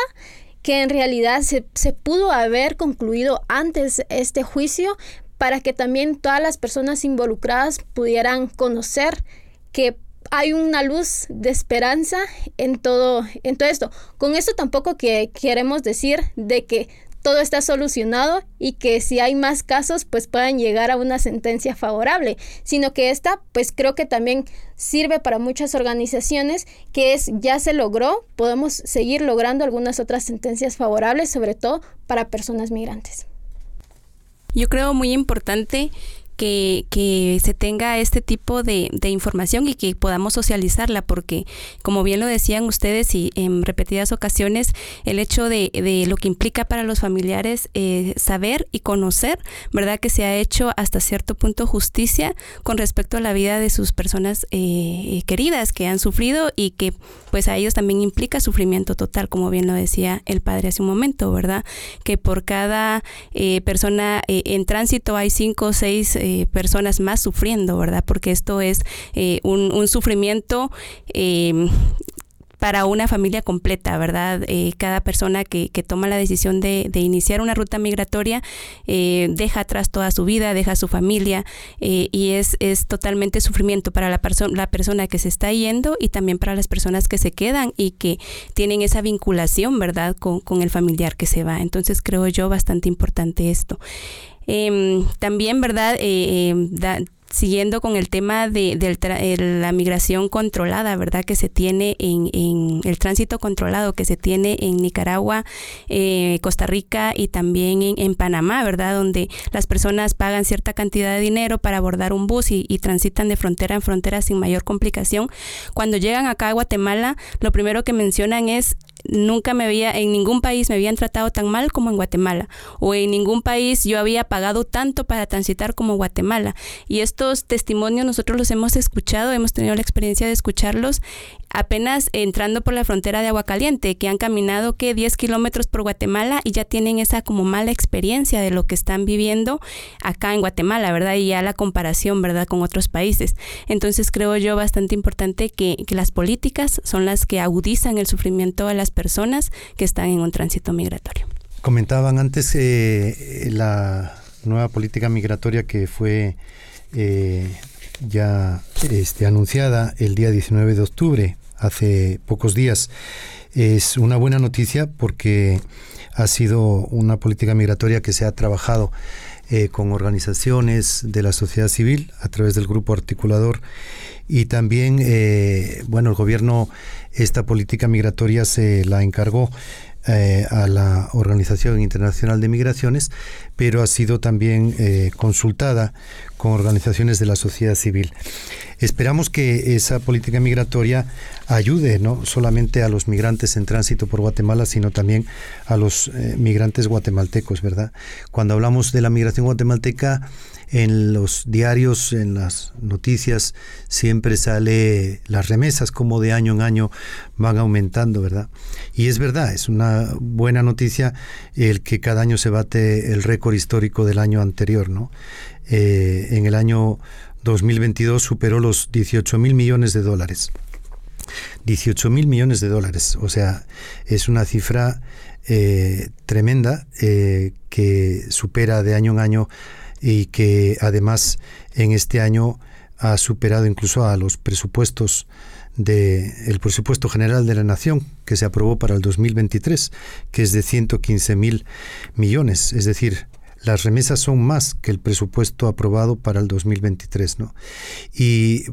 S8: que en realidad se, se pudo haber concluido antes este juicio para que también todas las personas involucradas pudieran conocer que hay una luz de esperanza en todo, en todo esto. Con esto tampoco que queremos decir de que todo está solucionado y que si hay más casos pues puedan llegar a una sentencia favorable, sino que esta pues creo que también sirve para muchas organizaciones que es ya se logró, podemos seguir logrando algunas otras sentencias favorables, sobre todo para personas migrantes.
S9: Yo creo muy importante que, que se tenga este tipo de, de, información y que podamos socializarla, porque como bien lo decían ustedes y en repetidas ocasiones, el hecho de, de lo que implica para los familiares eh, saber y conocer, ¿verdad? Que se ha hecho hasta cierto punto justicia con respecto a la vida de sus personas eh, queridas que han sufrido y que pues a ellos también implica sufrimiento total, como bien lo decía el padre hace un momento, ¿verdad? Que por cada eh, persona en tránsito hay cinco o seis eh, personas más sufriendo, ¿verdad? Porque esto es eh, un, sufrimiento eh, para una familia completa, ¿verdad? Eh, cada persona que, que, toma la decisión de, de, iniciar una ruta migratoria eh, deja atrás toda su vida, deja su familia eh, y es, es totalmente sufrimiento para la, persona la persona que se está yendo y también para las personas que se quedan y que tienen esa vinculación, ¿verdad? Con el familiar que se va. Entonces creo yo bastante importante esto. Eh, también, ¿verdad? Eh, eh, da, siguiendo con el tema de, de, la migración controlada, ¿verdad? Que se tiene en, en, el tránsito controlado que se tiene en Nicaragua, eh, Costa Rica y también en, en, Panamá, ¿verdad? Donde las personas pagan cierta cantidad de dinero para abordar un bus y, y, transitan de frontera en frontera sin mayor complicación. Cuando llegan acá a Guatemala, lo primero que mencionan es nunca me había, en ningún país me habían tratado tan mal como en Guatemala, o en ningún país yo había pagado tanto para transitar como Guatemala. Y estos testimonios nosotros los hemos escuchado, hemos tenido la experiencia de escucharlos apenas entrando por la frontera de Aguacaliente, que han caminado que 10 kilómetros por Guatemala y ya tienen esa como mala experiencia de lo que están viviendo acá en Guatemala, ¿verdad? Y ya la comparación, ¿verdad? Con otros países. Entonces creo yo bastante importante que, que las políticas son las que agudizan el sufrimiento de las personas que están en un tránsito migratorio.
S20: Comentaban antes eh, la nueva política migratoria que fue eh, ya este, anunciada el día 19 de octubre, hace pocos días. Es una buena noticia porque ha sido una política migratoria que se ha trabajado eh, con organizaciones de la sociedad civil a través del grupo articulador. Y también, eh, bueno, el gobierno esta política migratoria se la encargó eh, a la Organización Internacional de Migraciones, pero ha sido también eh, consultada con organizaciones de la sociedad civil. Esperamos que esa política migratoria ayude no solamente a los migrantes en tránsito por Guatemala, sino también a los eh, migrantes guatemaltecos, ¿verdad? Cuando hablamos de la migración guatemalteca, en los diarios, en las noticias, siempre sale las remesas, como de año en año van aumentando, ¿verdad? Y es verdad, es una buena noticia el que cada año se bate el récord histórico del año anterior, ¿no? Eh, en el año 2022 superó los 18 mil millones de dólares. 18 mil millones de dólares, o sea, es una cifra eh, tremenda eh, que supera de año en año y que además en este año ha superado incluso a los presupuestos del el presupuesto general de la nación que se aprobó para el 2023, que es de 115 mil millones, es decir, las remesas son más que el presupuesto aprobado para el 2023, ¿no? Y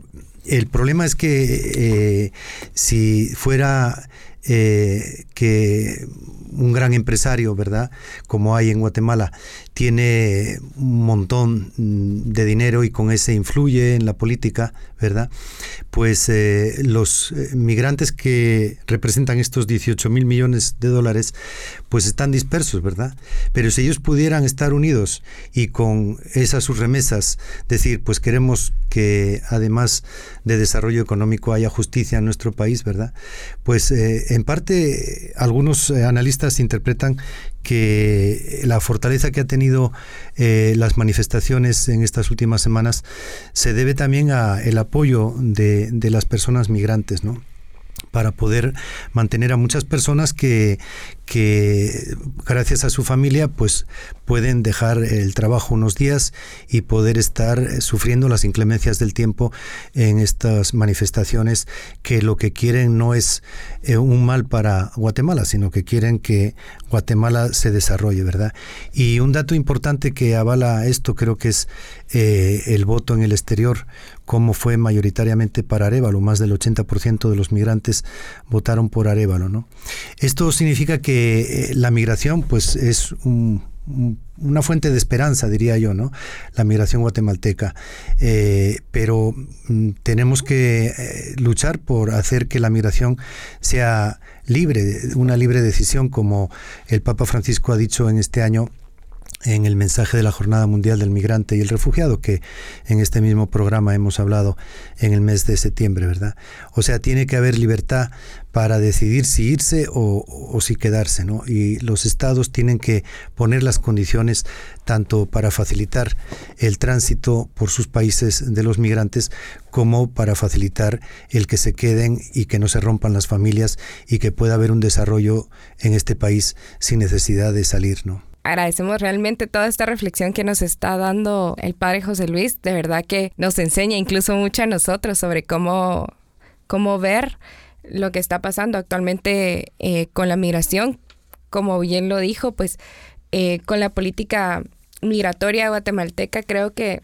S20: el problema es que eh, si fuera eh, que un gran empresario, ¿verdad? Como hay en Guatemala, tiene un montón de dinero y con ese influye en la política, ¿verdad? Pues eh, los eh, migrantes que representan estos 18 mil millones de dólares, pues están dispersos, ¿verdad? Pero si ellos pudieran estar unidos y con esas sus remesas decir, pues queremos que además de desarrollo económico haya justicia en nuestro país, ¿verdad? Pues eh, en parte algunos analistas interpretan que la fortaleza que ha tenido las manifestaciones en estas últimas semanas se debe también al apoyo de, de las personas migrantes, ¿no? Para poder mantener a muchas personas que, que gracias a su familia pues pueden dejar el trabajo unos días y poder estar sufriendo las inclemencias del tiempo en estas manifestaciones que lo que quieren no es eh, un mal para Guatemala, sino que quieren que Guatemala se desarrolle, ¿verdad? Y un dato importante que avala esto creo que es eh, el voto en el exterior, como fue mayoritariamente para Arevalo, más del 80% de los migrantes votaron por Arevalo, ¿no? Esto significa que eh, la migración pues es una fuente de esperanza, diría yo, ¿no? La migración guatemalteca. Eh, pero mm, tenemos que eh, luchar por hacer que la migración sea libre, una libre decisión, como el Papa Francisco ha dicho en este año en el mensaje de la Jornada Mundial del Migrante y el Refugiado, que en este mismo programa hemos hablado en el mes de septiembre, ¿verdad? O sea, tiene que haber libertad para decidir si irse o, si quedarse, ¿no? Y los estados tienen que poner las condiciones tanto para facilitar el tránsito por sus países de los migrantes como para facilitar el que se queden y que no se rompan las familias y que pueda haber un desarrollo en este país sin necesidad de salir, ¿no?
S7: Agradecemos realmente toda esta reflexión que nos está dando el padre José Luis. De verdad que nos enseña incluso mucho a nosotros sobre cómo, cómo ver lo que está pasando actualmente eh, con la migración. Como bien lo dijo, pues eh, con la política migratoria guatemalteca creo que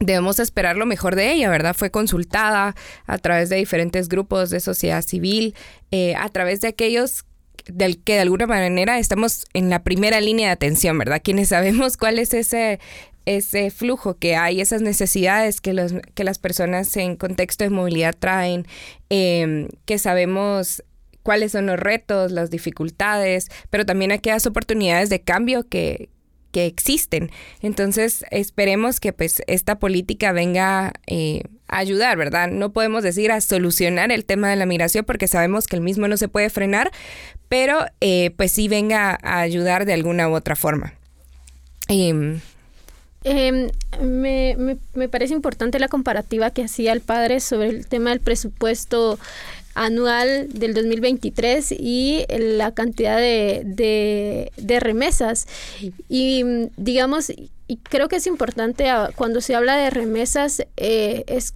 S7: debemos esperar lo mejor de ella, ¿verdad? Fue consultada a través de diferentes grupos de sociedad civil, eh, a través de aquellos del que de alguna manera estamos en la primera línea de atención, ¿verdad? Quienes sabemos cuál es ese ese flujo que hay, esas necesidades que, los, que las personas en contexto de movilidad traen, em, que sabemos cuáles son los retos, las dificultades, pero también aquellas oportunidades de cambio que, que existen. Entonces, esperemos que pues esta política venga eh, a ayudar, ¿verdad? No podemos decir a solucionar el tema de la migración porque sabemos que el mismo no se puede frenar, pero eh, pues sí venga a ayudar de alguna u otra forma.
S8: Em, em, me, me, me, parece importante la comparativa que hacía el padre sobre el tema del presupuesto anual del 2023 y la cantidad de, de, remesas. Y mm, digamos, y creo que es importante ah, cuando se habla de remesas, eh, es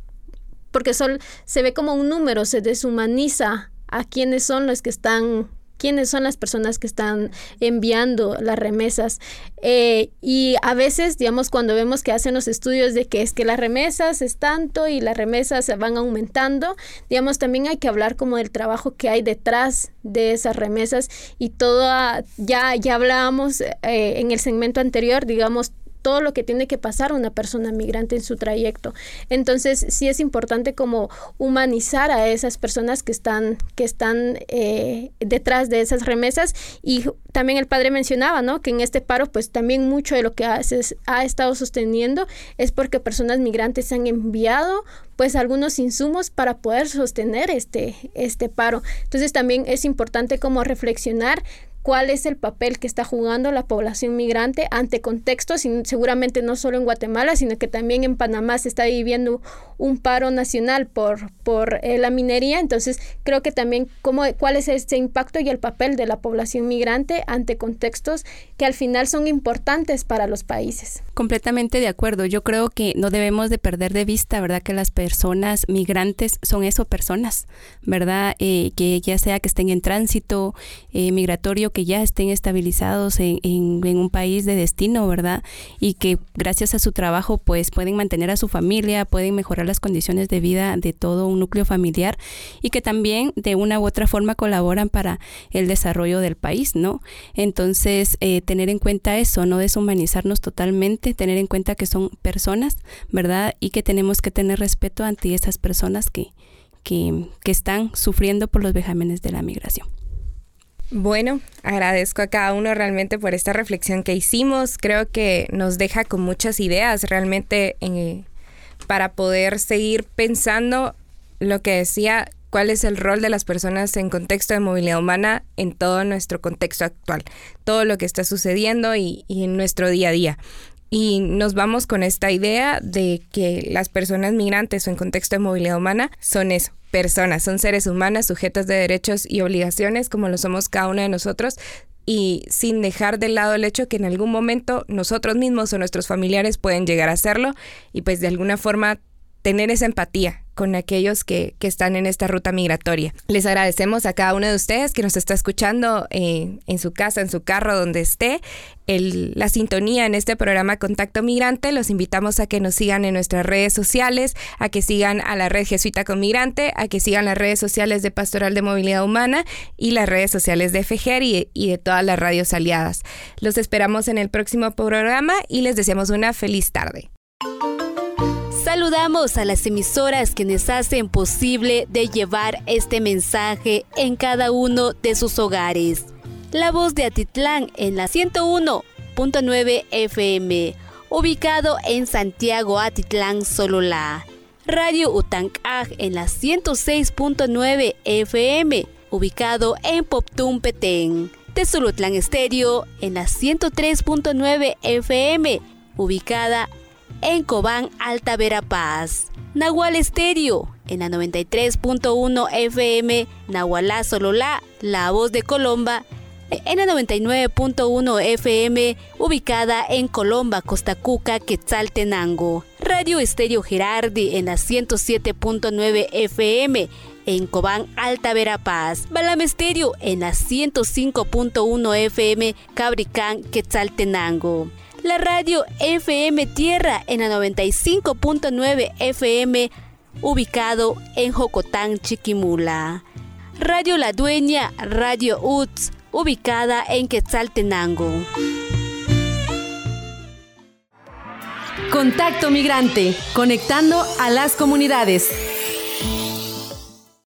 S8: porque sol, se ve como un número, se deshumaniza a quiénes son los que están quiénes son las personas que están enviando las remesas. Eh, y a veces, digamos, cuando vemos que hacen los estudios de que es que las remesas es tanto y las remesas van aumentando, digamos, también hay que hablar como del trabajo que hay detrás de esas remesas y todo, ya, ya hablábamos eh, en el segmento anterior, digamos, todo lo que tiene que pasar una persona migrante en su trayecto. Entonces, sí es importante como humanizar a esas personas que están, que están eh, detrás de esas remesas. Y también el padre mencionaba, ¿no? Que en este paro, pues también mucho de lo que ha, ha estado sosteniendo es porque personas migrantes han enviado pues algunos insumos para poder sostener este, este paro. Entonces también es importante como reflexionar cuál es el papel que está jugando la población migrante ante contextos, y seguramente no solo en Guatemala, sino que también en Panamá se está viviendo un paro nacional por, por eh, la minería. Entonces, creo que también cómo, cuál es ese impacto y el papel de la población migrante ante contextos que al final son importantes para los países.
S9: Completamente de acuerdo. Yo creo que no debemos de perder de vista, ¿verdad? Que las personas migrantes son eso, personas, ¿verdad? Eh, que ya sea que estén en tránsito eh, migratorio, que ya estén estabilizados en, en, un país de destino, ¿verdad? Y que gracias a su trabajo pues pueden mantener a su familia, pueden mejorar las condiciones de vida de todo un núcleo familiar y que también de una u otra forma colaboran para el desarrollo del país, ¿no? Entonces, eh, tener en cuenta eso, no deshumanizarnos totalmente, tener en cuenta que son personas, ¿verdad? Y que tenemos que tener respeto ante esas personas que, que, están sufriendo por los vejámenes de la migración.
S7: Bueno, agradezco a cada uno realmente por esta reflexión que hicimos. Creo que nos deja con muchas ideas realmente eh, para poder seguir pensando lo que decía, cuál es el rol de las personas en contexto de movilidad humana en todo nuestro contexto actual, todo lo que está sucediendo y, en nuestro día a día. Y nos vamos con esta idea de que las personas migrantes o en contexto de movilidad humana son eso, personas, son seres humanos sujetos de derechos y obligaciones como lo somos cada uno de nosotros y sin dejar de lado el hecho que en algún momento nosotros mismos o nuestros familiares pueden llegar a hacerlo y pues de alguna forma tener esa empatía con aquellos que, que, están en esta ruta migratoria. Les agradecemos a cada uno de ustedes que nos está escuchando eh, en su casa, en su carro, donde esté, el, la sintonía en este programa Contacto Migrante. Los invitamos a que nos sigan en nuestras redes sociales, a que sigan a la red Jesuita con Migrante, a que sigan las redes sociales de Pastoral de Movilidad Humana y las redes sociales de FEGER y, y de todas las radios aliadas. Los esperamos en el próximo programa y les deseamos una feliz tarde.
S2: Saludamos a las emisoras que nos hacen posible de llevar este mensaje en cada uno de sus hogares. La voz de Atitlán en la 101.9 FM, ubicado en Santiago Atitlán Sololá. Radio Utancaj en la 106.9 FM, ubicado en Poptún Petén. Tesulutlán Estéreo en la 103.9 FM, ubicada en Cobán, Alta Verapaz. Nahual Estéreo, en la 93.1 FM, Nahualá Sololá, La Voz de Colomba, en la 99.1 FM, ubicada en Colomba, Costa Cuca, Quetzaltenango. Radio Estéreo Gerardi en la 107.9 FM, en Cobán, Alta Verapaz. Balam Estéreo en la 105.1 FM, Cabricán, Quetzaltenango la radio FM Tierra en la 95.9 FM, ubicado en Jocotán, Chiquimula. Radio La Dueña, Radio UTS, ubicada en Quetzaltenango. Contacto Migrante, conectando a las comunidades.